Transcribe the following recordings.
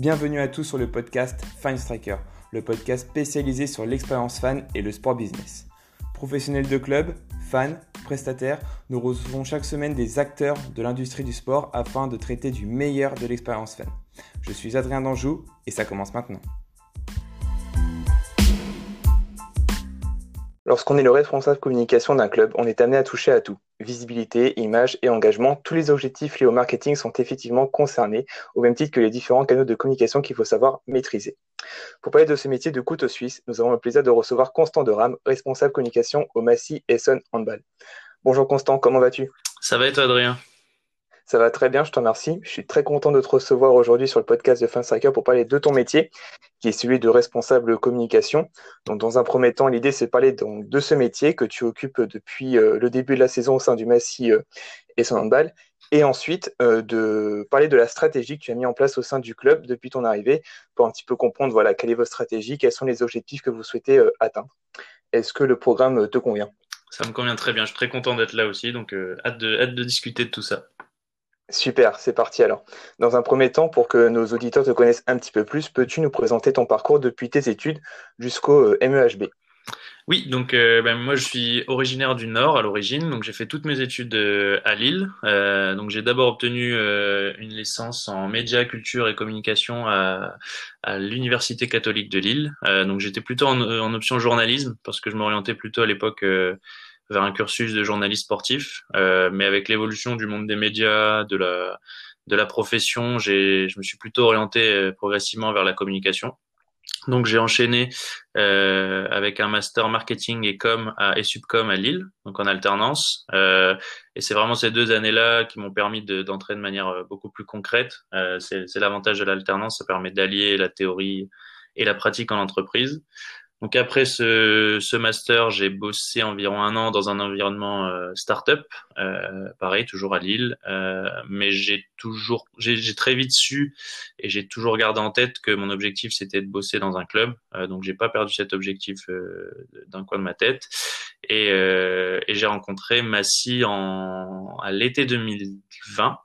Bienvenue à tous sur le podcast Fine Striker, le podcast spécialisé sur l'expérience fan et le sport business. Professionnels de club, fans, prestataires, nous recevons chaque semaine des acteurs de l'industrie du sport afin de traiter du meilleur de l'expérience fan. Je suis Adrien Danjou et ça commence maintenant. Lorsqu'on est le responsable communication d'un club, on est amené à toucher à tout. Visibilité, image et engagement, tous les objectifs liés au marketing sont effectivement concernés, au même titre que les différents canaux de communication qu'il faut savoir maîtriser. Pour parler de ce métier de couteau suisse, nous avons le plaisir de recevoir Constant de Ram, responsable communication au Massy Essen Handball. Bonjour Constant, comment vas-tu? Ça va et toi Adrien? Ça va très bien, je te remercie. Je suis très content de te recevoir aujourd'hui sur le podcast de Striker pour parler de ton métier, qui est celui de responsable communication. Donc, dans un premier temps, l'idée, c'est de parler donc, de ce métier que tu occupes depuis euh, le début de la saison au sein du Massy euh, et son handball. Et ensuite, euh, de parler de la stratégie que tu as mis en place au sein du club depuis ton arrivée, pour un petit peu comprendre voilà, quelle est votre stratégie, quels sont les objectifs que vous souhaitez atteindre. Est-ce que le programme te convient? Ça me convient très bien, je suis très content d'être là aussi, donc hâte, hâte de discuter de tout ça. Super, c'est parti alors. Dans un premier temps, pour que nos auditeurs te connaissent un petit peu plus, peux-tu nous présenter ton parcours depuis tes études jusqu'au euh, MEHB oui, donc euh, ben, moi je suis originaire du Nord à l'origine, donc j'ai fait toutes mes études euh, à Lille. donc j'ai d'abord obtenu une licence en médias, culture et communication à, l'Université catholique de Lille. donc j'étais plutôt en, en, option journalisme parce que je m'orientais plutôt à l'époque vers un cursus de journaliste sportif. Euh, mais avec l'évolution du monde des médias, de la, de la profession, j'ai, je me suis plutôt orienté euh, progressivement vers la communication. Donc j'ai enchaîné euh, avec un master marketing et com à Esupcom à Lille, donc en alternance. Euh, et c'est vraiment ces deux années-là qui m'ont permis de, d'entrer de manière euh, beaucoup plus concrète. Euh, c'est, c'est l'avantage de l'alternance, ça permet d'allier la théorie et la pratique en entreprise. Donc après ce, ce master, j'ai bossé environ un an dans un environnement euh, startup, euh, pareil toujours à Lille, euh, mais j'ai toujours, j'ai très vite su et j'ai toujours gardé en tête que mon objectif c'était de bosser dans un club, euh, donc j'ai pas perdu cet objectif euh, d'un coin de ma tête. Et, et j'ai rencontré Massy en à l'été 2020,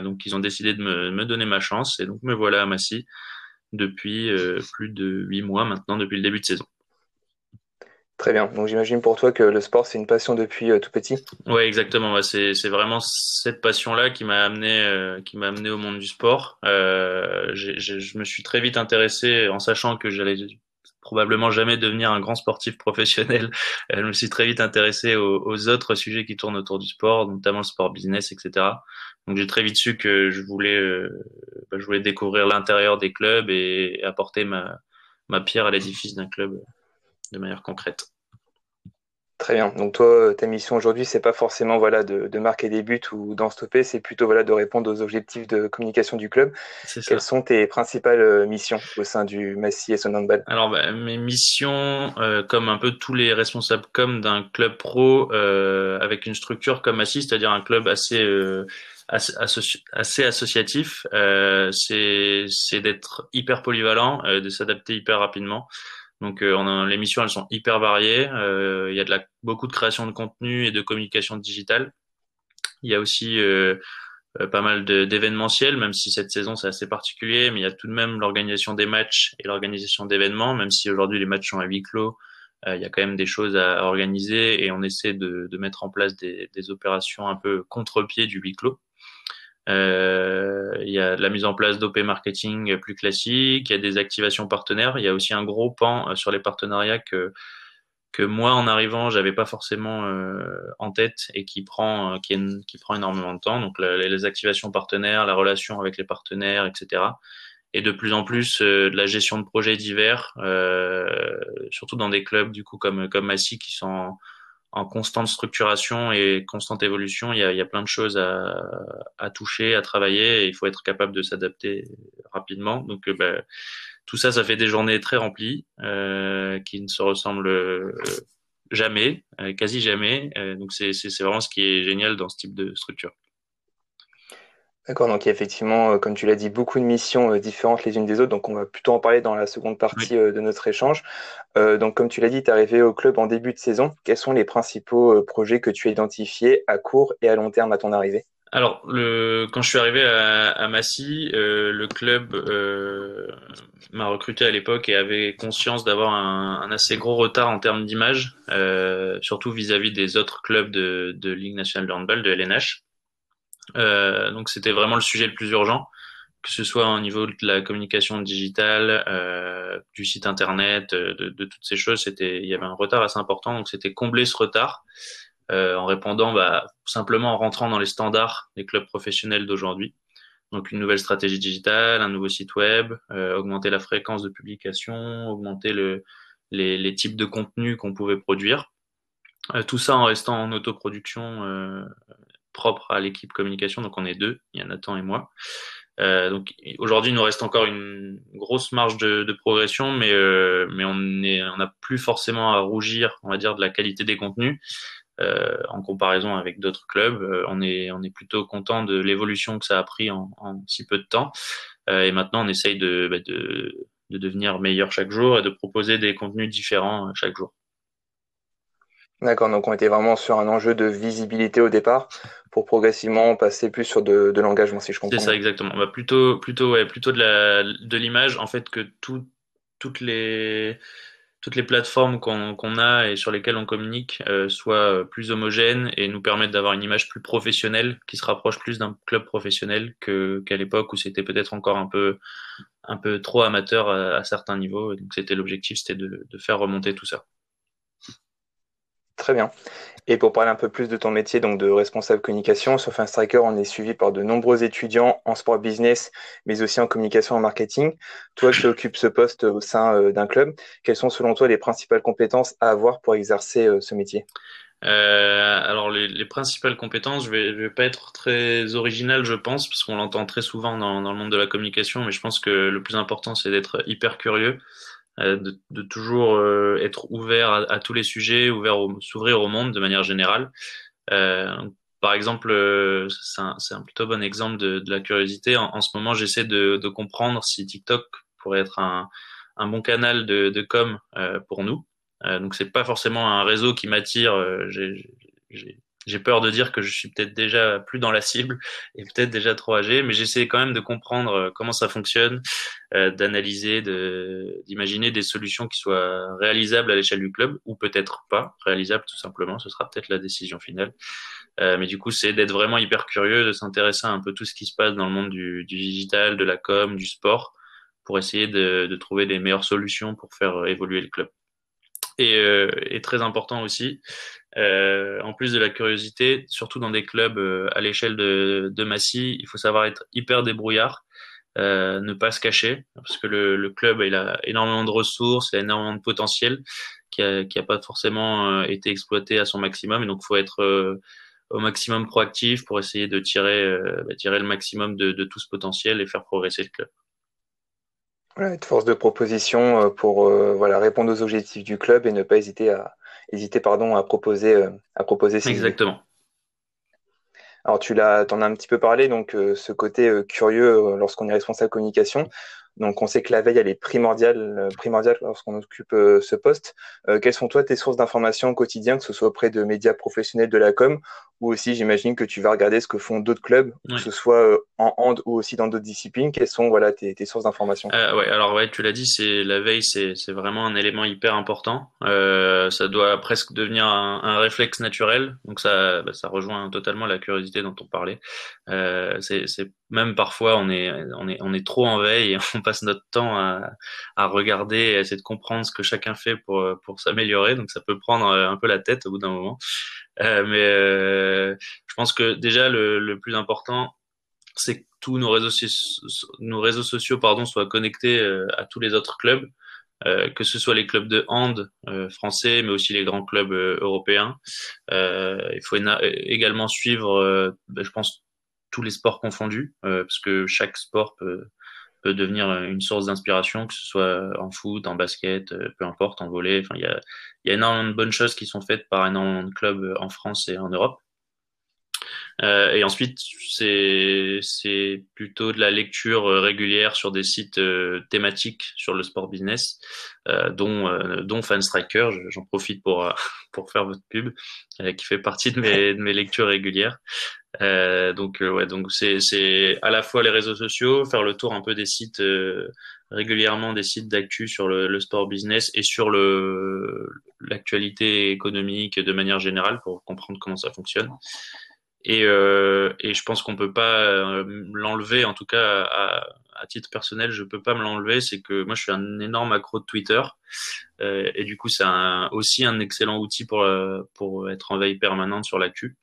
donc ils ont décidé de me, me donner ma chance et donc me voilà à Massy depuis euh, plus de huit mois maintenant, depuis le début de saison. Très bien. Donc j'imagine pour toi que le sport, c'est une passion depuis euh, tout petit. Oui, exactement. c'est, c'est vraiment cette passion-là qui m'a amené, euh, qui m'a amené au monde du sport. je me suis très vite intéressé en sachant que j'allais probablement jamais devenir un grand sportif professionnel. je me suis très vite intéressé aux, aux, autres sujets qui tournent autour du sport, notamment le sport business, etc. Donc j'ai très vite su que je voulais, euh, bah, je voulais découvrir l'intérieur des clubs et apporter ma, ma pierre à l'édifice d'un club de manière concrète. Très bien. Donc toi, ta mission aujourd'hui, c'est pas forcément voilà de, de, marquer des buts ou d'en stopper, c'est plutôt voilà de répondre aux objectifs de communication du club. Quelles sont tes principales euh, missions au sein du Massy et son handball? Alors bah, mes missions, euh, comme un peu tous les responsables comme d'un club pro euh, avec une structure comme Massy, c'est-à-dire un club assez euh, assez, associatif, euh, c'est d'être hyper polyvalent, euh, de s'adapter hyper rapidement. Donc euh, les missions elles sont hyper variées. Euh, il y a beaucoup de création de contenu et de communication digitale. Il y a aussi euh, pas mal d'événementiels, même si cette saison c'est assez particulier, mais il y a tout de même l'organisation des matchs et l'organisation d'événements, même si aujourd'hui les matchs sont à huis clos. il y a quand même des choses à organiser et on essaie de, de mettre en place des, des opérations un peu contre-pied du huis clos. Euh, il y a la mise en place d'OP marketing plus classique, il y a des activations partenaires, il y a aussi un gros pan euh, sur les partenariats que que moi en arrivant j'avais pas forcément euh, en tête et qui prend qui, qui prend énormément de temps. Donc les activations partenaires la relation avec les partenaires etc et de plus en plus de la gestion de projets divers surtout dans des clubs du coup comme comme Massy qui sont en constante structuration et constante évolution, il y a, plein de choses à, toucher, à travailler, il faut être capable de s'adapter rapidement. Donc, euh, bah, tout ça, ça fait des journées très remplies, euh, qui ne se ressemblent euh, jamais, quasi jamais. donc, c'est vraiment ce qui est génial dans ce type de structure. D'accord, donc il y a effectivement, euh, comme tu l'as dit, beaucoup de missions euh, différentes les unes des autres, donc on va plutôt en parler dans la seconde partie euh, de notre échange. donc comme tu l'as dit, tu es arrivé au club en début de saison. Quels sont les principaux projets que tu as identifiés à court et à long terme à ton arrivée? Alors, le, quand je suis arrivé à, à Massy, le club euh, m'a recruté à l'époque et avait conscience d'avoir un, un, assez gros retard en termes d'image, euh, surtout vis-à-vis des autres clubs de, de Ligue nationale de handball, de LNH. Euh, donc, c'était vraiment le sujet le plus urgent, que ce soit au niveau de la communication digitale, euh, du site internet, de, de, toutes ces choses. C'était, il y avait un retard assez important, donc c'était combler ce retard. Euh, en répondant bah, simplement en rentrant dans les standards des clubs professionnels d'aujourd'hui. Donc une nouvelle stratégie digitale, un nouveau site web, euh, augmenter la fréquence de publication, augmenter le, les, les, types de contenus qu'on pouvait produire. Euh, tout ça en restant en autoproduction euh, propre à l'équipe communication. Donc on est deux, il y a Nathan et moi. Euh, donc aujourd'hui, il nous reste encore une grosse marge de, progression, mais euh, on n'a plus forcément à rougir, on va dire, de la qualité des contenus. Euh, en comparaison avec d'autres clubs. On est plutôt content de l'évolution que ça a pris en, si peu de temps. Et maintenant, on essaye bah, de devenir meilleur chaque jour et de proposer des contenus différents chaque jour. D'accord, donc on était vraiment sur un enjeu de visibilité au départ pour progressivement passer plus sur de, de l'engagement, si je comprends. C'est ça, exactement. Bah, plutôt, plutôt, ouais, plutôt de la, de l'image, en fait, que tout, toutes les, toutes les plateformes qu'on qu a et sur lesquelles on communique euh, soient plus homogènes et nous permettent d'avoir une image plus professionnelle qui se rapproche plus d'un club professionnel qu'à l'époque où c'était peut-être encore un peu un peu trop amateur à, à certains niveaux. Et donc c'était l'objectif, c'était de, de faire remonter tout ça. Très bien. Et pour parler un peu plus de ton métier, donc de responsable communication, sur Striker, on est suivi par de nombreux étudiants en sport business, mais aussi en communication et en marketing. Toi qui occupes ce poste au sein euh, d'un club, quelles sont selon toi les principales compétences à avoir pour exercer euh, ce métier? Euh, alors les, les, principales compétences, je vais, je vais pas être très original, je pense, parce qu'on l'entend très souvent dans, le monde de la communication, mais je pense que le plus important, c'est d'être hyper curieux, de, de, toujours euh, être ouvert à, tous les sujets, ouvert s'ouvrir au monde de manière générale. Euh, par exemple, c'est un, un, plutôt bon exemple de, de la curiosité. En, en ce moment, j'essaie de, de, comprendre si TikTok pourrait être un, un bon canal de, de com pour nous. donc, c'est pas forcément un réseau qui m'attire. J'ai j'ai peur de dire que je suis peut-être déjà plus dans la cible et peut-être déjà trop âgé, mais j'essaie quand même de comprendre euh, comment ça fonctionne, euh, d'analyser, de, d'imaginer des solutions qui soient réalisables à l'échelle du club ou peut-être pas réalisables tout simplement. Ce sera peut-être la décision finale. Euh, mais du coup, c'est d'être vraiment hyper curieux, de s'intéresser à un peu tout ce qui se passe dans le monde du, du digital, de la com, du sport, pour essayer de, de trouver les meilleures solutions pour faire évoluer le club. Et, euh, et, très important aussi, euh, en plus de la curiosité, surtout dans des clubs euh, à l'échelle de, de, Massy, il faut savoir être hyper débrouillard, euh, ne pas se cacher, parce que le, le, club il a énormément de ressources, il a énormément de potentiel qui a, qui a pas forcément euh, été exploité à son maximum, et donc il faut être euh, au maximum proactif pour essayer de tirer, bah, tirer le maximum de, de tout ce potentiel et faire progresser le club. Ouais, être force de proposition pour voilà répondre aux objectifs du club et ne pas hésiter à hésiter pardon, à proposer, euh, à proposer Exactement. Idées. Alors tu l'as, en as un petit peu parlé, donc euh, ce côté euh, curieux euh, lorsqu'on est responsable communication. Donc on sait que la veille elle est primordiale, euh, primordiale lorsqu'on occupe euh, ce poste. quelles sont toi tes sources d'informations au quotidien, que ce soit auprès de médias professionnels de la com, ou aussi j'imagine que tu vas regarder ce que font d'autres clubs, ouais. que ce soit en hand ou aussi dans d'autres disciplines. Quelles sont voilà tes, tes sources d'informations? Euh, Ouais, alors ouais, tu l'as dit, c'est la veille, c'est vraiment un élément hyper important. Euh, ça doit presque devenir un, un réflexe naturel. Donc ça, bah, ça rejoint totalement la curiosité dont on parlait. Euh, c'est même parfois on est on est on est trop en veille et on passe notre temps à, à regarder et à essayer de comprendre ce que chacun fait pour pour s'améliorer. Donc ça peut prendre un peu la tête au bout d'un moment. Euh, mais euh, je pense que déjà le, le plus important, c'est que tous nos réseaux, nos réseaux sociaux pardon, soient connectés euh, à tous les autres clubs, euh, que ce soit les clubs de hand euh, français, mais aussi les grands clubs euh, européens. il faut également suivre, ben, je pense, tous les sports confondus, parce que chaque sport peut, peut devenir une source d'inspiration, que ce soit en foot, en basket, peu importe, en volley. Enfin, il y a, y a énormément de bonnes choses qui sont faites par énormément de clubs en France et en Europe. Euh, et ensuite, c'est plutôt de la lecture régulière sur des sites euh, thématiques sur le sport business, euh, dont euh, dont Fanstriker. J'en profite pour pour faire votre pub, qui fait partie de mes de mes lectures régulières. Donc ouais, donc c'est c'est à la fois les réseaux sociaux, faire le tour un peu des sites régulièrement des sites d'actu sur le, le, sport business et sur le l'actualité économique de manière générale pour comprendre comment ça fonctionne. Et, euh, et je pense qu'on peut pas euh, l'enlever, en tout cas à, à, titre personnel, je peux pas me l'enlever. C'est que moi, je suis un énorme accro de Twitter, euh, et du coup, c'est aussi un excellent outil pour euh, pour être en veille permanente sur l'actu, euh,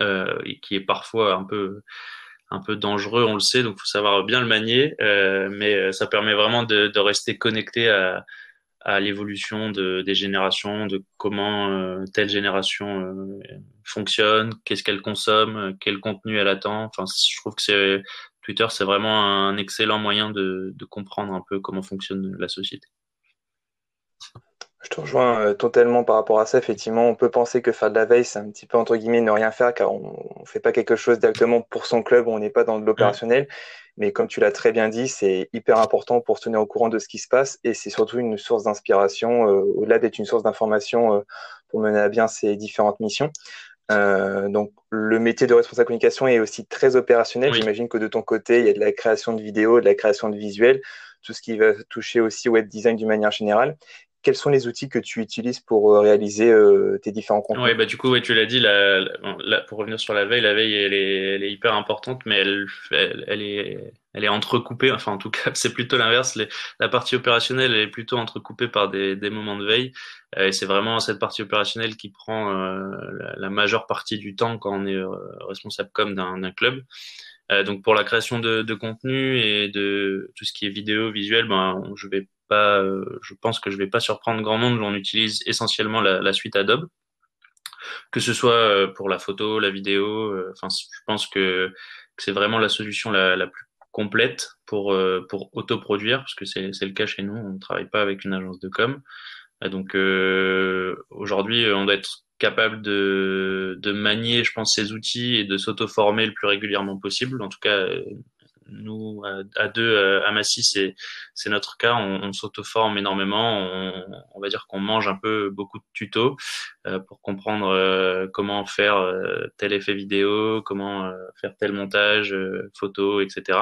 et qui est parfois un peu un peu dangereux, on le sait, donc faut savoir bien le manier, euh, mais ça permet vraiment de, de rester connecté à, à l'évolution de, des générations, de comment euh, telle génération euh, fonctionne, qu'est-ce qu'elle consomme, quel contenu elle attend. Enfin, je trouve que Twitter, c'est vraiment un excellent moyen de, de, comprendre un peu comment fonctionne la société. Je te rejoins euh, totalement par rapport à ça. Effectivement, on peut penser que faire de la veille, c'est un petit peu entre guillemets ne rien faire car on ne fait pas quelque chose directement pour son club, on n'est pas dans de l'opérationnel. Mais comme tu l'as très bien dit, c'est hyper important pour se tenir au courant de ce qui se passe et c'est surtout une source d'inspiration, euh, au-delà d'être une source d'information euh, pour mener à bien ces différentes missions. Euh, donc le métier de responsable communication est aussi très opérationnel. J'imagine que de ton côté, il y a de la création de vidéos, de la création de visuels, tout ce qui va toucher aussi au web design d'une manière générale quels sont les outils que tu utilises pour euh, réaliser euh, tes différents contenus? Oui, bah du coup, ouais, tu l'as dit, la, la, pour revenir sur la veille, la veille, elle est, elle est hyper importante, mais elle, elle, est, elle est entrecoupée. Enfin, en tout cas, c'est plutôt l'inverse. La partie opérationnelle elle est plutôt entrecoupée par des, des moments de veille, euh, et c'est vraiment cette partie opérationnelle qui prend la, la, majeure partie du temps quand on est responsable comme d'un club. donc pour la création de, de, contenu et de tout ce qui est vidéo, visuel, ben, je vais euh, je pense que je vais pas surprendre grand monde. On utilise essentiellement la, suite Adobe, que ce soit euh, pour la photo, la vidéo. Euh, enfin, je pense que, c'est vraiment la solution la, plus complète pour pour autoproduire, parce que c'est le cas chez nous. On ne travaille pas avec une agence de com. Donc aujourd'hui, on doit être capable de, de manier, je pense, ces outils et de s'auto-former le plus régulièrement possible. En tout cas, nous, à, deux, euh, à Massy, c'est, c'est notre cas. On, s'auto-forme énormément. On, va dire qu'on mange un peu beaucoup de tutos euh, pour comprendre euh, comment faire tel effet vidéo, comment faire tel montage, photo, etc.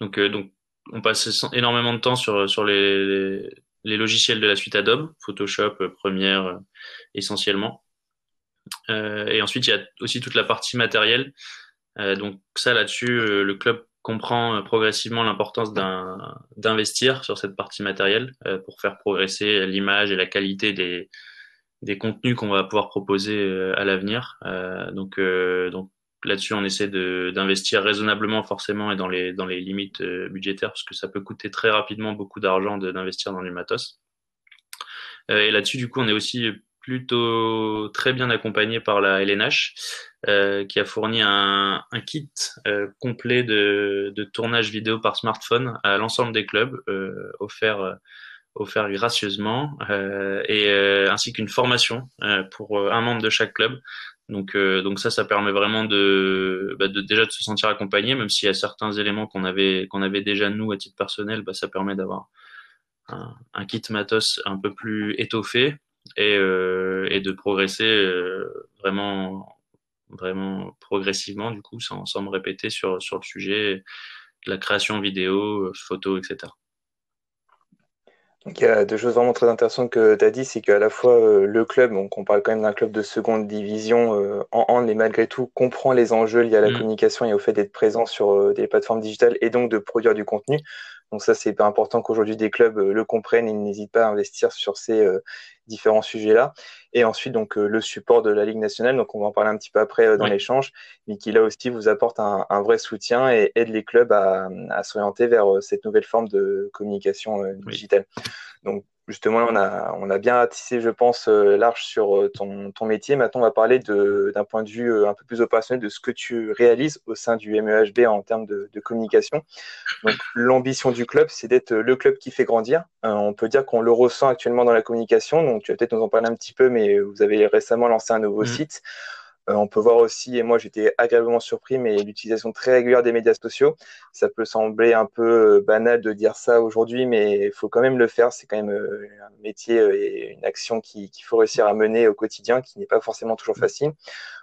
Donc, on passe énormément de temps sur, sur les, les, logiciels de la suite Adobe, Photoshop, Premiere, essentiellement. et ensuite, il y a aussi toute la partie matérielle. Euh, donc ça là-dessus, euh, le club comprend euh, progressivement l'importance d'investir sur cette partie matérielle pour faire progresser l'image et la qualité des, des contenus qu'on va pouvoir proposer à l'avenir. donc, là-dessus, on essaie d'investir raisonnablement forcément et dans les, dans les limites budgétaires parce que ça peut coûter très rapidement beaucoup d'argent d'investir dans du matos. et là-dessus, du coup, on est aussi plutôt très bien accompagné par la LNH, euh, qui a fourni un, kit euh, complet de, tournage vidéo par smartphone à l'ensemble des clubs, euh, offert, offert gracieusement, et ainsi qu'une formation pour un membre de chaque club. Donc, donc ça, ça permet vraiment de, bah, de, déjà de se sentir accompagné, même s'il y a certains éléments qu'on avait qu'on avait déjà nous à titre personnel, bah, ça permet d'avoir un, kit matos un peu plus étoffé et, euh, et de progresser euh, vraiment vraiment progressivement du coup sans, sans me répéter sur, sur le sujet de la création vidéo, photo, etc. Donc, il y a deux choses vraiment très intéressantes que tu as dit, c'est qu'à la fois euh, le club, donc on parle quand même d'un club de seconde division euh, en hand, mais malgré tout comprend les enjeux liés à la mm. communication et au fait d'être présent sur euh, des plateformes digitales et donc de produire du contenu. Donc ça, c'est important qu'aujourd'hui des clubs le comprennent et n'hésitent pas à investir sur ces différents sujets-là. Et ensuite, donc, euh, le support de la Ligue nationale, donc on va en parler un petit peu après euh, dans l'échange, mais qui là aussi vous apporte un, un, vrai soutien et aide les clubs à, à s'orienter vers euh, cette nouvelle forme de communication digitale. Donc, justement, on a, on a bien tissé, je pense, large sur ton, ton métier. Maintenant, on va parler d'un point de vue un peu plus opérationnel de ce que tu réalises au sein du MEHB en termes de, de communication. Donc, l'ambition du club, c'est d'être le club qui fait grandir. on peut dire qu'on le ressent actuellement dans la communication. Donc, tu vas peut-être nous en parler un petit peu, mais vous avez récemment lancé un nouveau mmh. site. Euh, on peut voir aussi, et moi j'étais agréablement surpris, mais l'utilisation très régulière des médias sociaux. Ça peut sembler un peu euh, banal de dire ça aujourd'hui, mais il faut quand même le faire. C'est quand même euh, un métier et une action qu'il faut réussir à mener au quotidien, qui n'est pas forcément toujours facile.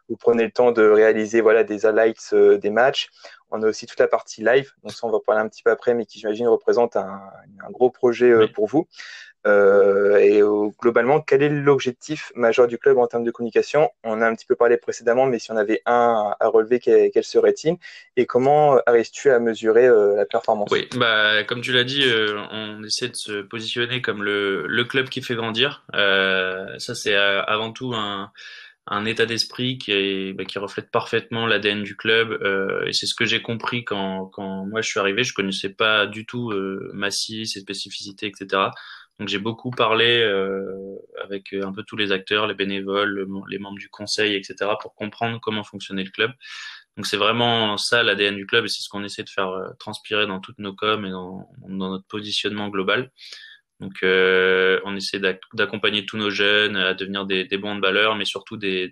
Vous prenez le temps de réaliser voilà des highlights des matchs. On a aussi toute la partie live, donc ça on va parler un petit peu après, mais qui j'imagine représente un, gros projet pour vous. Euh, et globalement, quel est l'objectif majeur du club en termes de communication? On a un petit peu parlé précédemment, mais si on avait un à relever, quel, serait-il? Et comment arrives-tu à mesurer euh, la performance? Oui, bah, comme tu l'as dit, euh, on essaie de se positionner comme le, le club qui fait grandir. ça, c'est avant tout un, état d'esprit qui, bah, qui reflète parfaitement l'ADN du club. et c'est ce que j'ai compris quand, quand moi je suis arrivé. Je connaissais pas du tout Massy, ses spécificités, etc. Donc j'ai beaucoup parlé euh, avec euh, un peu tous les acteurs, les bénévoles, les membres du conseil, etc., pour comprendre comment fonctionnait le club. Donc c'est vraiment ça l'ADN du club et c'est ce qu'on essaie de faire euh, transpirer dans toutes nos coms et dans, notre positionnement global. Donc euh, on essaie d'accompagner tous nos jeunes à devenir des, bons de valeur, mais surtout des,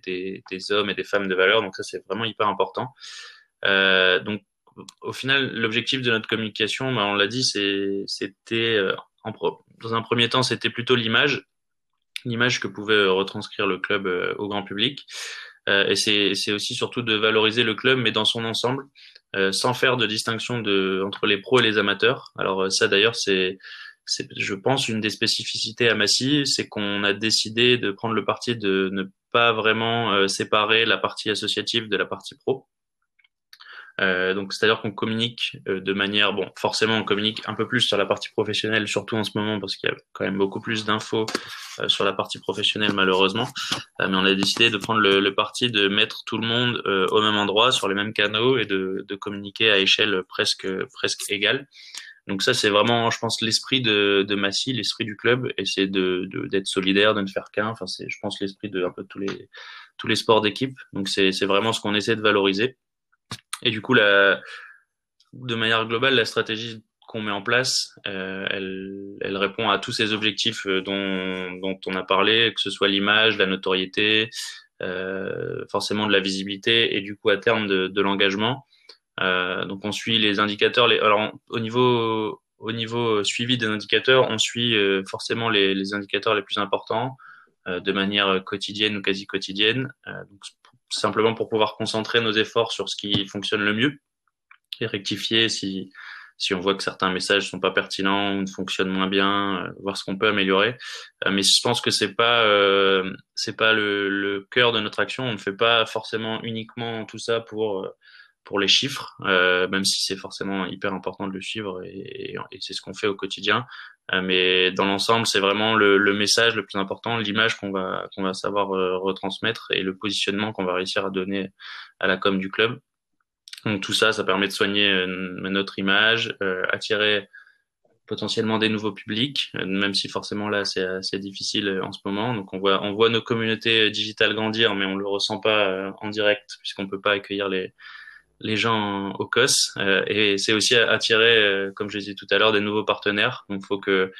hommes et des femmes de valeur. Donc ça c'est vraiment hyper important. Euh, donc au final l'objectif de notre communication, bah, on l'a dit, c'était en, dans un premier temps, c'était plutôt l'image, l'image que pouvait euh, retranscrire le club euh, au grand public. Euh, et c'est aussi surtout de valoriser le club, mais dans son ensemble, sans faire de distinction de, entre les pros et les amateurs. Alors ça d'ailleurs, c'est je pense, une des spécificités à Massy, c'est qu'on a décidé de prendre le parti de ne pas vraiment séparer la partie associative de la partie pro. Euh, donc c'est-à-dire qu'on communique euh, de manière, bon, forcément on communique un peu plus sur la partie professionnelle, surtout en ce moment parce qu'il y a quand même beaucoup plus d'infos euh, sur la partie professionnelle malheureusement. mais on a décidé de prendre le, le parti de mettre tout le monde au même endroit, sur les mêmes canaux et de, de communiquer à échelle presque presque égale. Donc ça, c'est vraiment, je pense, l'esprit de, de Massy, l'esprit du club, et c'est de, d'être solidaire, de ne faire qu'un. Enfin, c'est, je pense, l'esprit de un peu tous les tous les sports d'équipe. Donc c'est, c'est vraiment ce qu'on essaie de valoriser. Et du coup, de manière globale, la stratégie qu'on met en place, euh, elle, répond à tous ces objectifs euh, dont, on a parlé, que ce soit l'image, la notoriété, euh, forcément de la visibilité et du coup à terme de, l'engagement. Donc on suit les indicateurs. Alors au niveau au niveau suivi des indicateurs, on suit forcément les, indicateurs les plus importants de manière quotidienne ou quasi quotidienne. Simplement pour pouvoir concentrer nos efforts sur ce qui fonctionne le mieux et rectifier si, si on voit que certains messages sont pas pertinents ou ne fonctionnent moins bien, euh, voir ce qu'on peut améliorer. Euh, mais je pense que c'est pas euh, c'est pas le, le, cœur de notre action. On ne fait pas forcément uniquement tout ça pour pour les chiffres, même si c'est forcément hyper important de le suivre et c'est ce qu'on fait au quotidien. Euh, mais dans l'ensemble, c'est vraiment le, le, message le plus important, l'image qu'on va qu'on va savoir euh, retransmettre et le positionnement qu'on va réussir à donner à la com du club. Donc tout ça, ça permet de soigner euh, notre image, attirer potentiellement des nouveaux publics, même si forcément là c'est assez difficile en ce moment. Donc on voit on voit nos communautés digitales grandir, mais on le ressent pas en direct puisqu'on peut pas accueillir les les gens au COS euh, et c'est aussi attirer, euh, comme je disais tout à l'heure, des nouveaux partenaires. Donc, faut que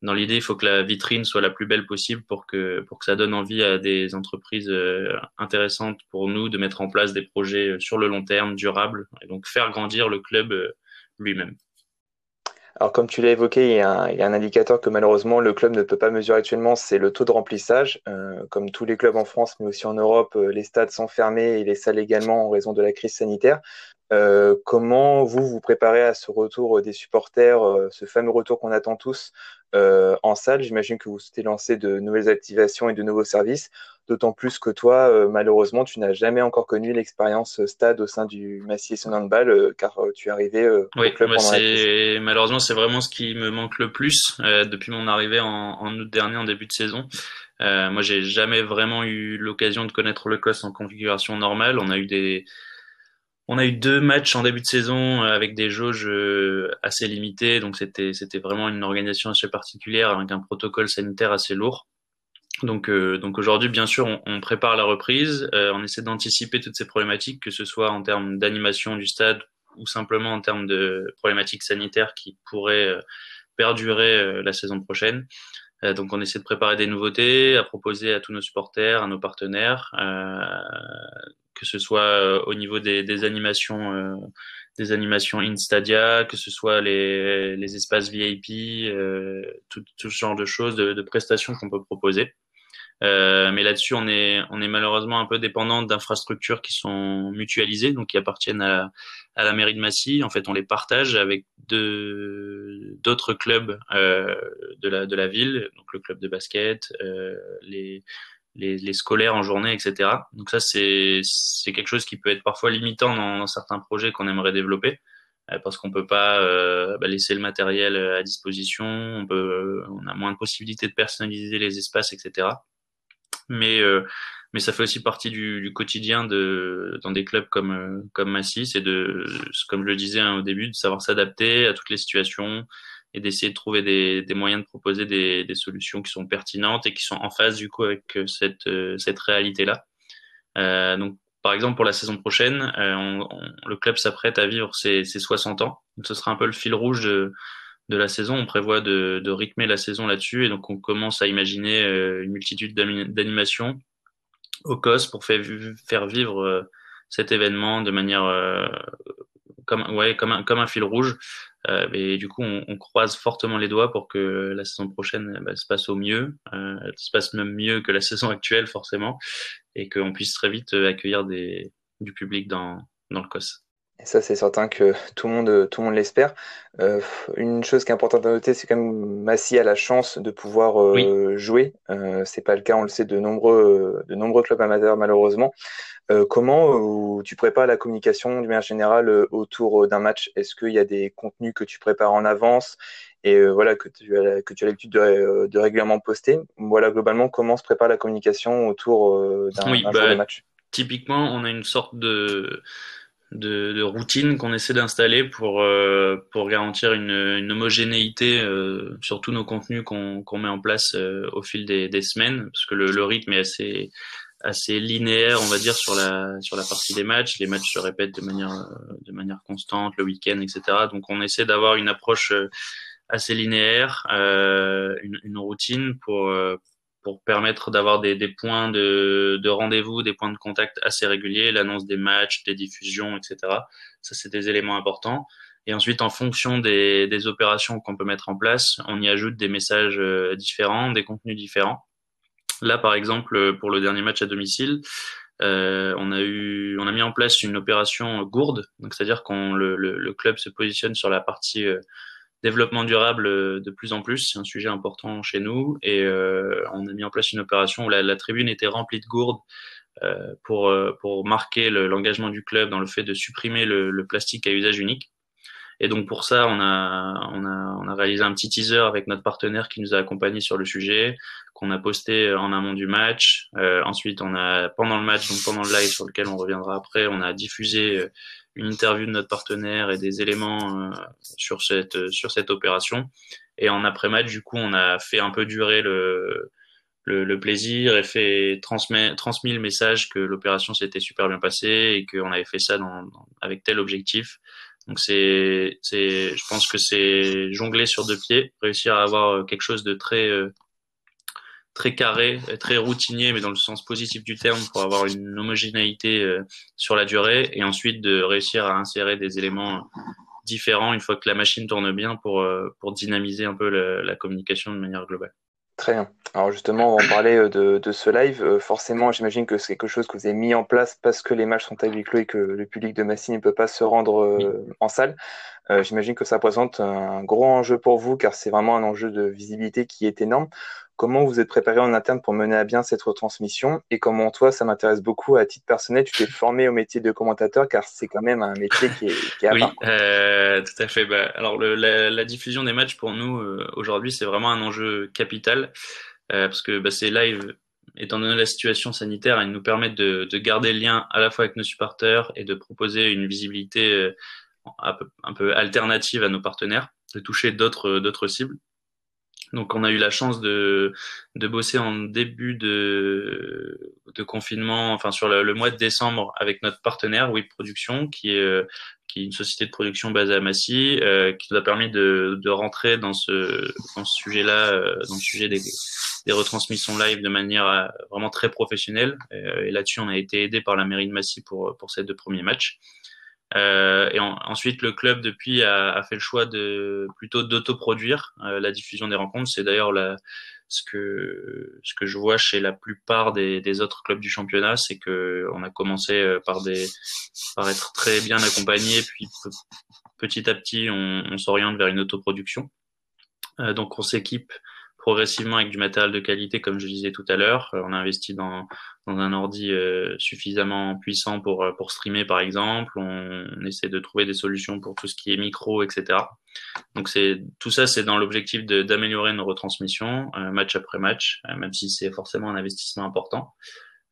dans l'idée, il faut que la vitrine soit la plus belle possible pour que pour que ça donne envie à des entreprises euh, intéressantes pour nous de mettre en place des projets sur le long terme, durables, et donc faire grandir le club lui-même. Alors, comme tu l'as évoqué, il y, a un, indicateur que malheureusement le club ne peut pas mesurer actuellement, c'est le taux de remplissage. Euh, comme tous les clubs en France, mais aussi en Europe, euh, les stades sont fermés et les salles également en raison de la crise sanitaire. Euh, comment vous vous préparez à ce retour des supporters, ce fameux retour qu'on attend tous en salle? J'imagine que vous souhaitez lancer de nouvelles activations et de nouveaux services. D'autant plus que toi, euh, malheureusement, tu n'as jamais encore connu l'expérience stade au sein du Massy et Handball, euh, car euh, tu es arrivé oui, au club pendant la Malheureusement, c'est vraiment ce qui me manque le plus depuis mon arrivée en, en, août dernier, en début de saison. moi, j'ai jamais vraiment eu l'occasion de connaître le COS en configuration normale. On a eu des on a eu deux matchs en début de saison avec des jauges assez limitées, donc c'était vraiment une organisation assez particulière avec un protocole sanitaire assez lourd. Donc, euh, aujourd'hui, bien sûr, on, prépare la reprise, euh, on essaie d'anticiper toutes ces problématiques, que ce soit en termes d'animation du stade ou simplement en termes de problématiques sanitaires qui pourraient euh, perdurer la saison prochaine. donc, on essaie de préparer des nouveautés à proposer à tous nos supporters, à nos partenaires. Que ce soit au niveau des, animations des animations Instadia, que ce soit les, espaces VIP, tout, tout, ce genre de choses, de, prestations qu'on peut proposer. Euh, mais là-dessus, on est, malheureusement un peu dépendant d'infrastructures qui sont mutualisées, donc qui appartiennent à, la mairie de Massy. En fait, on les partage avec d'autres clubs euh, de, la, de la ville, donc le club de basket, euh, les, les, les, scolaires en journée, etc. Donc ça, c'est quelque chose qui peut être parfois limitant dans, dans certains projets qu'on aimerait développer euh, parce qu'on peut pas euh, bah, laisser le matériel à disposition, on, peut, on a moins de possibilités de personnaliser les espaces, etc mais euh, mais ça fait aussi partie du, du, quotidien de dans des clubs comme euh, comme Massy, c'est de comme je le disais hein, au début, de savoir s'adapter à toutes les situations et d'essayer de trouver des, moyens de proposer des, solutions qui sont pertinentes et qui sont en phase du coup avec euh, cette cette réalité là. Euh, donc par exemple pour la saison prochaine, le club s'apprête à vivre ses, ses 60 ans. Ce sera un peu le fil rouge de de la saison. On prévoit de, rythmer la saison là-dessus et donc on commence à imaginer euh, une multitude d'animations au COS pour faire, vivre euh, cet événement de manière euh, comme ouais comme un comme un fil rouge. Euh, du coup, on, on, croise fortement les doigts pour que la saison prochaine bah, se passe au mieux, euh, se passe même mieux que la saison actuelle forcément, et qu'on puisse très vite accueillir des, du public dans dans le COS. Et ça, c'est certain que tout le monde, tout le monde l'espère. Euh, une chose qui est importante à noter, c'est quand même Massy a la chance de pouvoir euh, jouer. Euh, c'est pas le cas, on le sait, de nombreux, de nombreux clubs amateurs malheureusement. Euh, comment tu prépares la communication du manière générale autour d'un match? Est-ce qu'il y a des contenus que tu prépares en avance et voilà que tu as que tu as l'habitude de, de, régulièrement poster? Voilà globalement comment se prépare la communication autour d'un oui, bah, match? Typiquement, on a une sorte de de, de routine qu'on essaie d'installer pour euh, pour garantir une, une homogénéité euh, sur tous nos contenus qu'on qu'on met en place euh, au fil des, des semaines parce que le, le, rythme est assez assez linéaire on va dire sur la sur la partie des matchs. Les matchs se répètent de manière de manière constante le week-end etc donc on essaie d'avoir une approche assez linéaire une, une routine pour pour permettre d'avoir des, des, points de, de rendez-vous, des points de contact assez réguliers, l'annonce des matchs, des diffusions, etc. Ça, c'est des éléments importants. Et ensuite, en fonction des, des opérations qu'on peut mettre en place, on y ajoute des messages euh, différents, des contenus différents. Là, par exemple, pour le dernier match à domicile, euh, on a eu, on a mis en place une opération gourde, donc c'est-à-dire qu'on le, le, le, club se positionne sur la partie euh, développement durable euh, de plus en plus, c'est un sujet important chez nous et euh, on a mis en place une opération où la, tribune était remplie de gourdes euh, pour, pour marquer l'engagement du club dans le fait de supprimer le, plastique à usage unique. Et donc pour ça, on a, on, a, on a réalisé un petit teaser avec notre partenaire qui nous a accompagnés sur le sujet, qu'on a posté en amont du match. Ensuite, on a pendant le match, donc pendant le live sur lequel on reviendra après, on a diffusé une interview de notre partenaire et des éléments euh, sur cette euh, sur cette opération. Et en après-match, du coup, on a fait un peu durer le le, le plaisir et fait transmet, transmis le message que l'opération s'était super bien passée et qu'on avait fait ça dans, avec tel objectif. Donc c'est c'est je pense que c'est jongler sur deux pieds, réussir à avoir quelque chose de très euh, très carré, très routinier, mais dans le sens positif du terme, pour avoir une homogénéité euh, sur la durée, et ensuite de réussir à insérer des éléments différents une fois que la machine tourne bien pour, euh, pour dynamiser un peu la, la communication de manière globale. Très bien. Alors justement, on va en parler euh, de, de ce live. forcément, j'imagine que c'est quelque chose que vous avez mis en place parce que les matchs sont à huis clos et que le public de Massy ne peut pas se rendre oui. en salle. Euh, j'imagine que ça présente un gros enjeu pour vous car c'est vraiment un enjeu de visibilité qui est énorme. Comment vous êtes préparé en interne pour mener à bien cette retransmission et comment toi, ça m'intéresse beaucoup à titre personnel, tu t'es formé au métier de commentateur car c'est quand même un métier qui est, qui est à Oui, euh, tout à fait. Bah, alors le, la, la, diffusion des matchs pour nous euh, aujourd'hui, c'est vraiment un enjeu capital euh, parce que bah, c'est live. Étant donné la situation sanitaire, ils nous permettent de, de, garder le lien à la fois avec nos supporters et de proposer une visibilité un peu, un peu alternative à nos partenaires, de toucher d'autres d'autres cibles. Donc on a eu la chance de, de bosser en début de, de confinement, enfin sur le, mois de décembre avec notre partenaire Web Production, qui est, qui est une société de production basée à Massy, euh, qui nous a permis de, de rentrer dans ce, dans ce sujet-là, euh, dans le sujet des, des retransmissions live de manière euh, vraiment très professionnelle. et là-dessus, on a été aidé par la mairie de Massy pour, pour ces deux premiers matchs. Euh, et ensuite, le club depuis a, a, fait le choix de plutôt d'autoproduire euh, la diffusion des rencontres. C'est d'ailleurs ce que ce que je vois chez la plupart des, des autres clubs du championnat, c'est que on a commencé euh, par des par être très bien accompagné, puis petit à petit on, on s'oriente vers une autoproduction. Euh, donc on s'équipe progressivement avec du matériel de qualité, comme je disais tout à l'heure. Euh, on a investi dans, un ordi euh, suffisamment puissant pour, euh, pour streamer, par exemple. On, essaie de trouver des solutions pour tout ce qui est micro, etc. Donc tout ça, c'est dans l'objectif d'améliorer nos retransmissions match après match, même si c'est forcément un investissement important.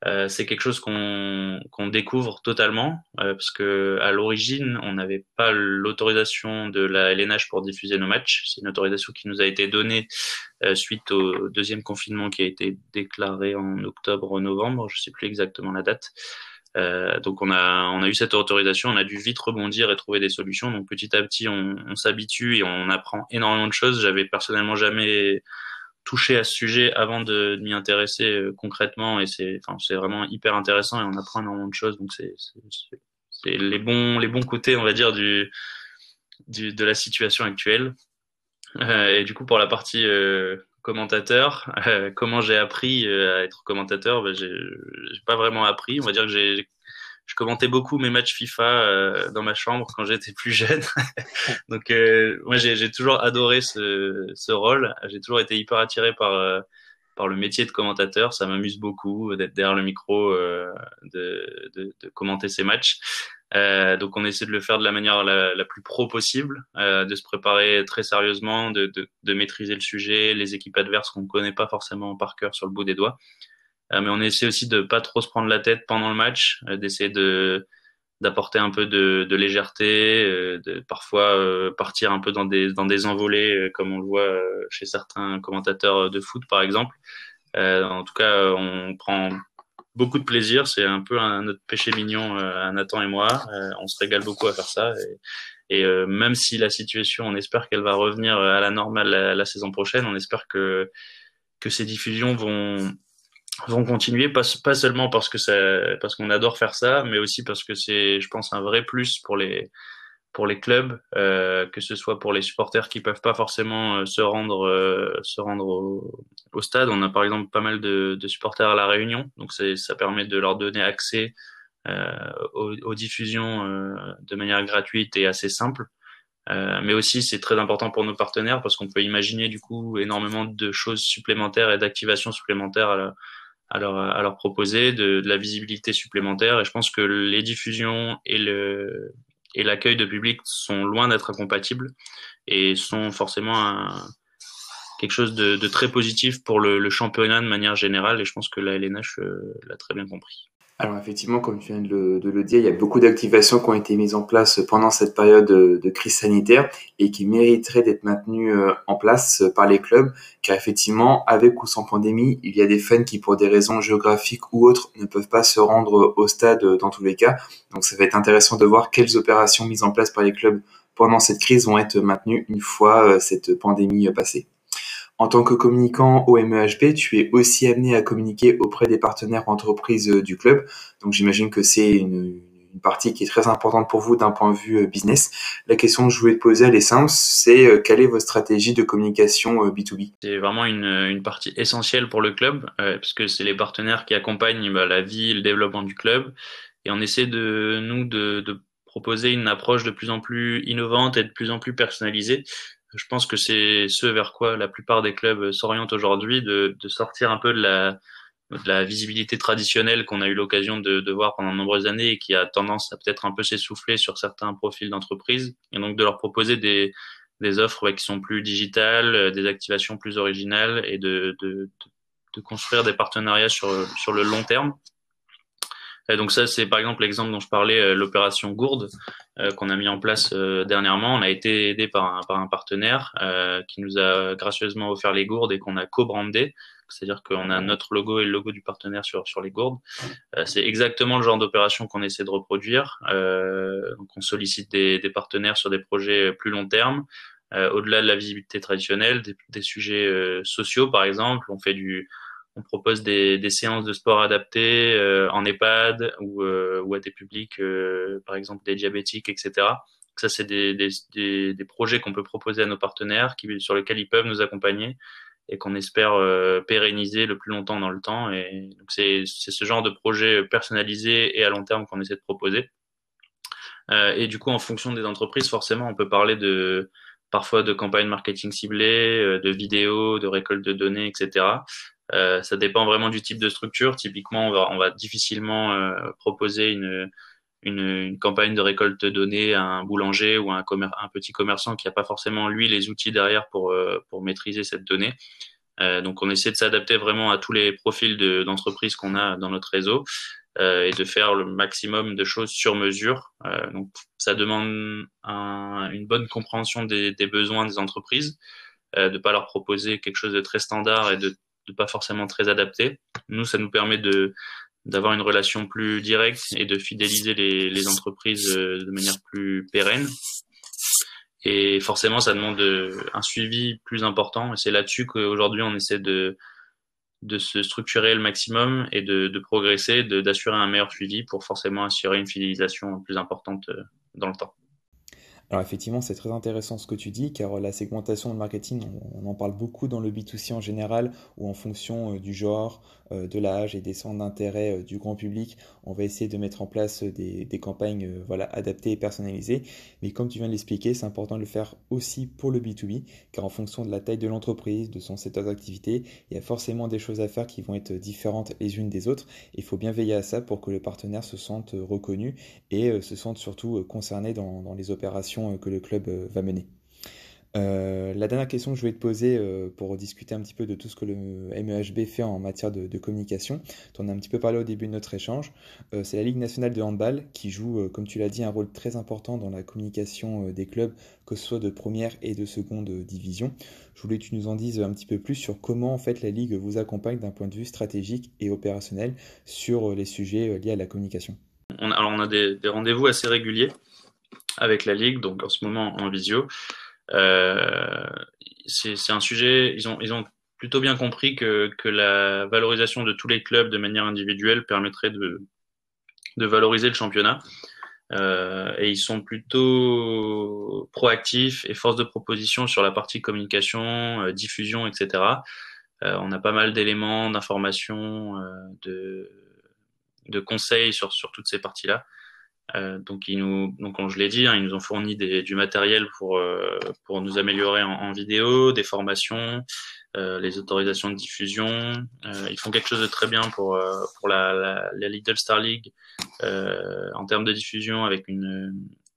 Euh, c'est quelque chose qu'on qu'on découvre totalement euh, parce que à l'origine on n'avait pas l'autorisation de la LNH pour diffuser nos matchs. C'est une autorisation qui nous a été donnée euh, suite au deuxième confinement qui a été déclaré en octobre-novembre, je sais plus exactement la date. donc on a on a eu cette autorisation, on a dû vite rebondir et trouver des solutions. Donc petit à petit on, on s'habitue et on apprend énormément de choses. J'avais personnellement jamais touché à ce sujet avant de, m'y intéresser euh, concrètement. Et c'est enfin c'est vraiment hyper intéressant et on apprend énormément de choses. Donc c'est les bons les bons côtés on va dire du, du de la situation actuelle. Euh, et du coup pour la partie euh, commentateur comment j'ai appris à être commentateur ben, j'ai pas vraiment appris. On va dire que j'ai je commentais beaucoup mes matchs FIFA euh, dans ma chambre quand j'étais plus jeune. Donc euh, moi j'ai toujours adoré ce, ce rôle. J'ai toujours été hyper attiré par euh, par le métier de commentateur. Ça m'amuse beaucoup d'être derrière le micro, de, de, de, commenter ces matchs. donc on essaie de le faire de la manière la, la plus pro possible, de se préparer très sérieusement, de, de, de maîtriser le sujet, les équipes adverses qu'on connaît pas forcément par cœur sur le bout des doigts. Euh, mais on essaie aussi de pas trop se prendre la tête pendant le match, euh, d'essayer de d'apporter un peu de, de légèreté, euh, de parfois partir un peu dans des dans des envolées comme on le voit chez certains commentateurs de foot par exemple. en tout cas, on prend beaucoup de plaisir. C'est un peu un, notre péché mignon à Nathan et moi. on se régale beaucoup à faire ça. Et, et même si la situation, on espère qu'elle va revenir à la normale la, la, saison prochaine, on espère que que ces diffusions vont vont continuer pas, pas seulement parce que ça, parce qu'on adore faire ça, mais aussi parce que c'est, je pense, un vrai plus pour les pour les clubs, euh, que ce soit pour les supporters qui peuvent pas forcément euh, se rendre euh, se rendre au, au, stade. On a par exemple pas mal de, de supporters à la Réunion, donc ça permet de leur donner accès euh, aux, aux, diffusions euh, de manière gratuite et assez simple. mais aussi c'est très important pour nos partenaires parce qu'on peut imaginer du coup énormément de choses supplémentaires et d'activations supplémentaires à la, à leur, à leur proposer, de, de, la visibilité supplémentaire. Et je pense que les diffusions et le et l'accueil de public sont loin d'être incompatibles et sont forcément un, quelque chose de, de, très positif pour le, le, championnat de manière générale. Et je pense que la LNH euh, l'a très bien compris. Alors effectivement, comme tu viens de le, de dire, il y a beaucoup d'activations qui ont été mises en place pendant cette période de, crise sanitaire et qui mériteraient d'être maintenues euh, en place par les clubs, car effectivement, avec ou sans pandémie, il y a des fans qui, pour des raisons géographiques ou autres, ne peuvent pas se rendre au stade dans tous les cas. Donc ça va être intéressant de voir quelles opérations mises en place par les clubs pendant cette crise vont être maintenues une fois euh, cette pandémie passée. En tant que communicant au MEHB, tu es aussi amené à communiquer auprès des partenaires entreprises euh, du club. Donc j'imagine que c'est une, partie qui est très importante pour vous d'un point de vue euh, business. La question que je voulais te poser à l'essence, c'est euh, quelle est votre stratégie de communication B2B C'est vraiment une, une, partie essentielle pour le club, euh, puisque c'est les partenaires qui accompagnent bah, la vie le développement du club. Et on essaie de nous de, de proposer une approche de plus en plus innovante et de plus en plus personnalisée je pense que c'est ce vers quoi la plupart des clubs s'orientent aujourd'hui, de, de, sortir un peu de la, de la visibilité traditionnelle qu'on a eu l'occasion de, de, voir pendant de nombreuses années et qui a tendance à peut-être un peu s'essouffler sur certains profils d'entreprise, et donc de leur proposer des, des offres qui sont plus digitales, des activations plus originales et de, de, de construire des partenariats sur, sur le long terme. Donc ça, c'est par exemple l'exemple dont je parlais, l'opération Gourde qu'on a mis en place dernièrement. On a été aidé par un, par un partenaire qui nous a gracieusement offert les gourdes et qu'on a co-brandé c'est-à-dire qu'on a notre logo et le logo du partenaire sur, sur les gourdes. Euh, c'est exactement le genre d'opération qu'on essaie de reproduire. Euh, donc on sollicite des, des, partenaires sur des projets plus long terme, euh, au-delà de la visibilité traditionnelle, des, des sujets euh, sociaux par exemple. On fait du, on propose des, des séances de sport adaptées euh, en EHPAD ou, ou à des publics, par exemple des diabétiques, etc. Ça, c'est des, des, des, projets qu'on peut proposer à nos partenaires qui, sur lesquels ils peuvent nous accompagner et qu'on espère euh, pérenniser le plus longtemps dans le temps. Et donc c'est ce genre de projet personnalisé et à long terme qu'on essaie de proposer. Euh, et du coup, en fonction des entreprises, forcément, on peut parler de parfois de campagnes marketing ciblées, euh, de vidéos, de récolte de données, etc. Euh, ça dépend vraiment du type de structure. Typiquement, on va, on va difficilement euh, proposer une, une, une, campagne de récolte de données à un boulanger ou à un, un petit commerçant qui n'a pas forcément lui les outils derrière pour, euh, pour maîtriser cette donnée. Euh, donc on essaie de s'adapter vraiment à tous les profils d'entreprises qu'on a dans notre réseau et de faire le maximum de choses sur mesure. Donc ça demande un, une bonne compréhension des, des, besoins des entreprises, de pas leur proposer quelque chose de très standard et de, de pas forcément très adapté. Nous, ça nous permet de d'avoir une relation plus directe et de fidéliser les, les entreprises euh, de manière plus pérenne. Et forcément, ça demande euh, un suivi plus important. Et c'est là-dessus qu'aujourd'hui, on essaie de, de se structurer le maximum et de, de progresser, d'assurer un meilleur suivi pour forcément assurer une fidélisation plus importante euh, dans le temps. Alors effectivement, c'est très intéressant ce que tu dis, car la segmentation de marketing, on, en parle beaucoup dans le B2C en général, ou en fonction euh, du genre, euh, de l'âge et des centres d'intérêt euh, du grand public, on va essayer de mettre en place des, des campagnes voilà, adaptées et personnalisées. Mais comme tu viens de l'expliquer, c'est important de le faire aussi pour le B2B, car en fonction de la taille de l'entreprise, de son secteur d'activité, il y a forcément des choses à faire qui vont être différentes les unes des autres. Il faut bien veiller à ça pour que le partenaire se sente reconnu et se sente surtout concerné dans, les opérations euh, que le club euh, va mener. Euh, la dernière question que je vais te poser euh, pour discuter un petit peu de tout ce que le MEHB fait en matière de, communication, tu en as un petit peu parlé au début de notre échange, euh, c'est la Ligue nationale de handball qui joue, comme tu l'as dit, un rôle très important dans la communication des clubs, que ce soit de première et de seconde division. Je voulais que tu nous en dises un petit peu plus sur comment en fait la Ligue vous accompagne d'un point de vue stratégique et opérationnel sur les sujets liés à la communication. On, alors on a des rendez-vous assez réguliers avec la Ligue, donc en ce moment en visio. Euh, c'est un sujet, ils ont, ils ont plutôt bien compris que, que la valorisation de tous les clubs de manière individuelle permettrait de, de valoriser le championnat. Euh, et ils sont plutôt proactifs et force de proposition sur la partie communication, euh, diffusion, etc. Euh, on a pas mal d'éléments, d'informations, euh, de, de conseils sur, sur toutes ces parties-là. Euh, donc, ils nous, donc, comme je l'ai dit, hein, ils nous ont fourni des, du matériel pour, euh, pour nous améliorer en, en, vidéo, des formations, euh, les autorisations de diffusion. Euh, ils font quelque chose de très bien pour, euh, pour la, la, la, Little Star League en termes de diffusion avec une,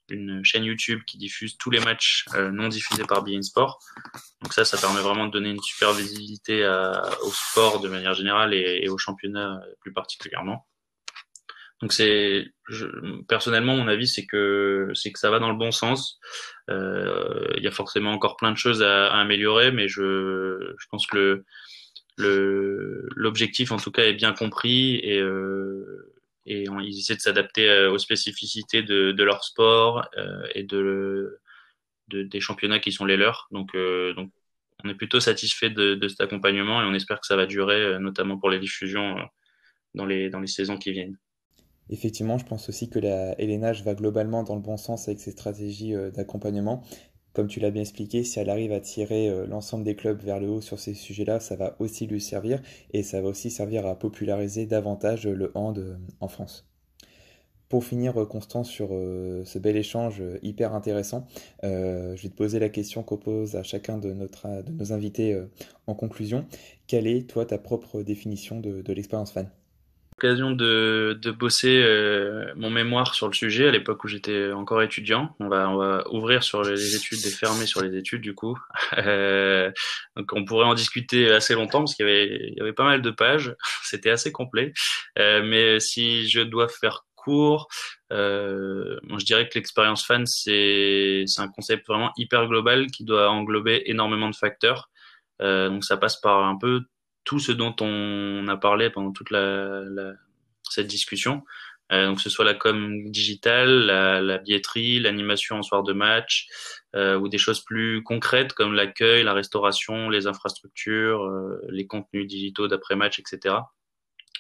une chaîne YouTube qui diffuse tous les matchs non diffusés par Bein Sport. Donc ça, ça permet vraiment de donner une super visibilité à, au sport de manière générale et, et au championnat plus particulièrement. Donc c'est personnellement mon avis c'est que c'est que ça va dans le bon sens. Euh, il y a forcément encore plein de choses à, améliorer, mais je, je pense que le l'objectif en tout cas est bien compris et euh, et on, ils essaient de s'adapter euh, aux spécificités de, de leur sport et de, de, des championnats qui sont les leurs. Donc donc on est plutôt satisfait de, de, cet accompagnement et on espère que ça va durer, notamment pour les diffusions dans les dans les saisons qui viennent. Effectivement, je pense aussi que la LNH va globalement dans le bon sens avec ses stratégies euh, d'accompagnement. Comme tu l'as bien expliqué, si elle arrive à tirer euh, l'ensemble des clubs vers le haut sur ces sujets-là, ça va aussi lui servir et ça va aussi servir à populariser davantage le hand euh, en France. Pour finir, Constant, sur ce bel échange hyper intéressant, je vais te poser la question qu'on pose à chacun de, nos invités en conclusion. Quelle est, toi, ta propre définition de l'expérience fan? L'occasion de, bosser euh, mon mémoire sur le sujet à l'époque où j'étais encore étudiant. On va, ouvrir sur les études et fermer sur les études du coup. Euh, donc on pourrait en discuter assez longtemps parce qu'il y y avait pas mal de pages. C'était assez complet. Euh, mais si je dois faire court, je dirais que l'expérience fan c'est un concept vraiment hyper global qui doit englober énormément de facteurs. Donc ça passe par un peu tout ce dont on a parlé pendant toute la, la cette discussion. Euh, donc que ce soit la com digitale, la, la billetterie, l'animation en soir de match, euh, ou des choses plus concrètes comme l'accueil, la restauration, les infrastructures, euh, les contenus digitaux d'après match, etc.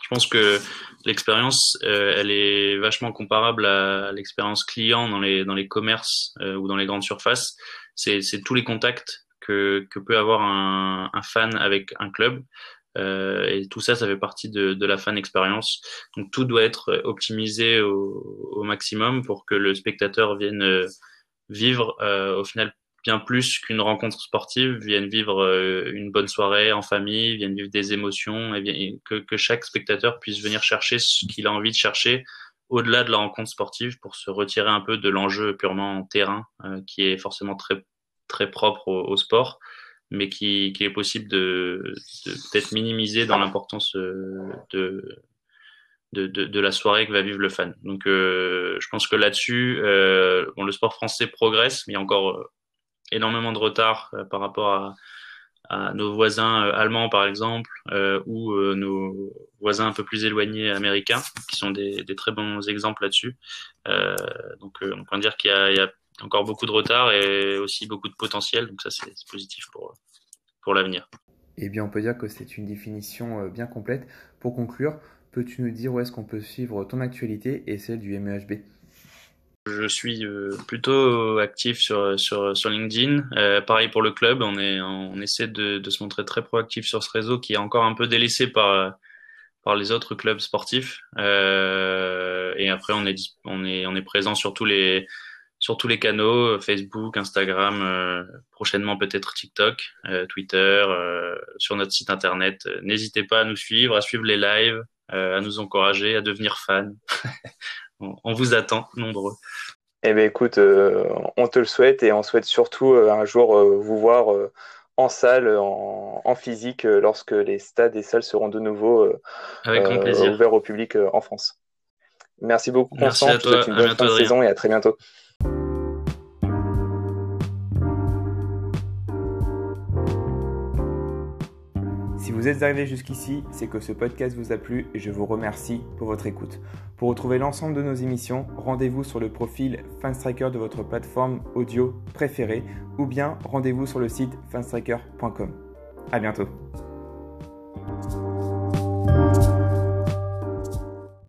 Je pense que l'expérience, euh, elle est vachement comparable à l'expérience client dans les dans les commerces euh, ou dans les grandes surfaces. C'est tous les contacts que, peut avoir un, fan avec un club. Euh, et tout ça, ça fait partie de, la fan expérience. Donc tout doit être optimisé au, maximum pour que le spectateur vienne euh, vivre euh, au final bien plus qu'une rencontre sportive, vienne vivre une bonne soirée en famille, vienne vivre des émotions, et, que, que, chaque spectateur puisse venir chercher ce qu'il a envie de chercher au-delà de la rencontre sportive pour se retirer un peu de l'enjeu purement terrain euh, qui est forcément très très propre au, sport mais qui, est possible de, de peut-être minimiser dans l'importance euh, de, de, la soirée que va vivre le fan. Donc euh, je pense que là-dessus, euh, bon, le sport français progresse, mais il y a encore énormément de retard par rapport à, nos voisins allemands, par exemple, ou nos voisins un peu plus éloignés américains, qui sont des, très bons exemples là-dessus. donc on peut dire qu'il y a encore beaucoup de retard et aussi beaucoup de potentiel. Donc ça, c'est positif pour, pour l'avenir. Eh bien, on peut dire que c'est une définition bien complète. Pour conclure, peux-tu nous dire où est-ce qu'on peut suivre ton actualité et celle du MEHB je suis plutôt actif sur, sur, sur LinkedIn. Euh, pareil pour le club, on, est, on essaie de, de, se montrer très proactif sur ce réseau qui est encore un peu délaissé par, par les autres clubs sportifs. Euh, et après, on est, on, est, on est présent sur tous les, sur tous les canaux, euh, Facebook, Instagram, euh, prochainement peut-être TikTok, euh, Twitter, euh, sur notre site internet. N'hésitez pas à nous suivre, à suivre les lives, à nous encourager, à devenir fan. on, on, vous attend nombreux. Eh bien écoute, on te le souhaite et on souhaite surtout un jour vous voir en salle, en, en physique, lorsque les stades et salles seront de nouveau ouverts au public en France. Merci beaucoup, Merci Constant. Je te souhaite une bonne fin de saison et à très bientôt. Vous êtes arrivé jusqu'ici, c'est que ce podcast vous a plu et je vous remercie pour votre écoute. Pour retrouver l'ensemble de nos émissions, rendez-vous sur le profil Fanstriker de votre plateforme audio préférée ou bien rendez-vous sur le site fanstriker.com. À bientôt.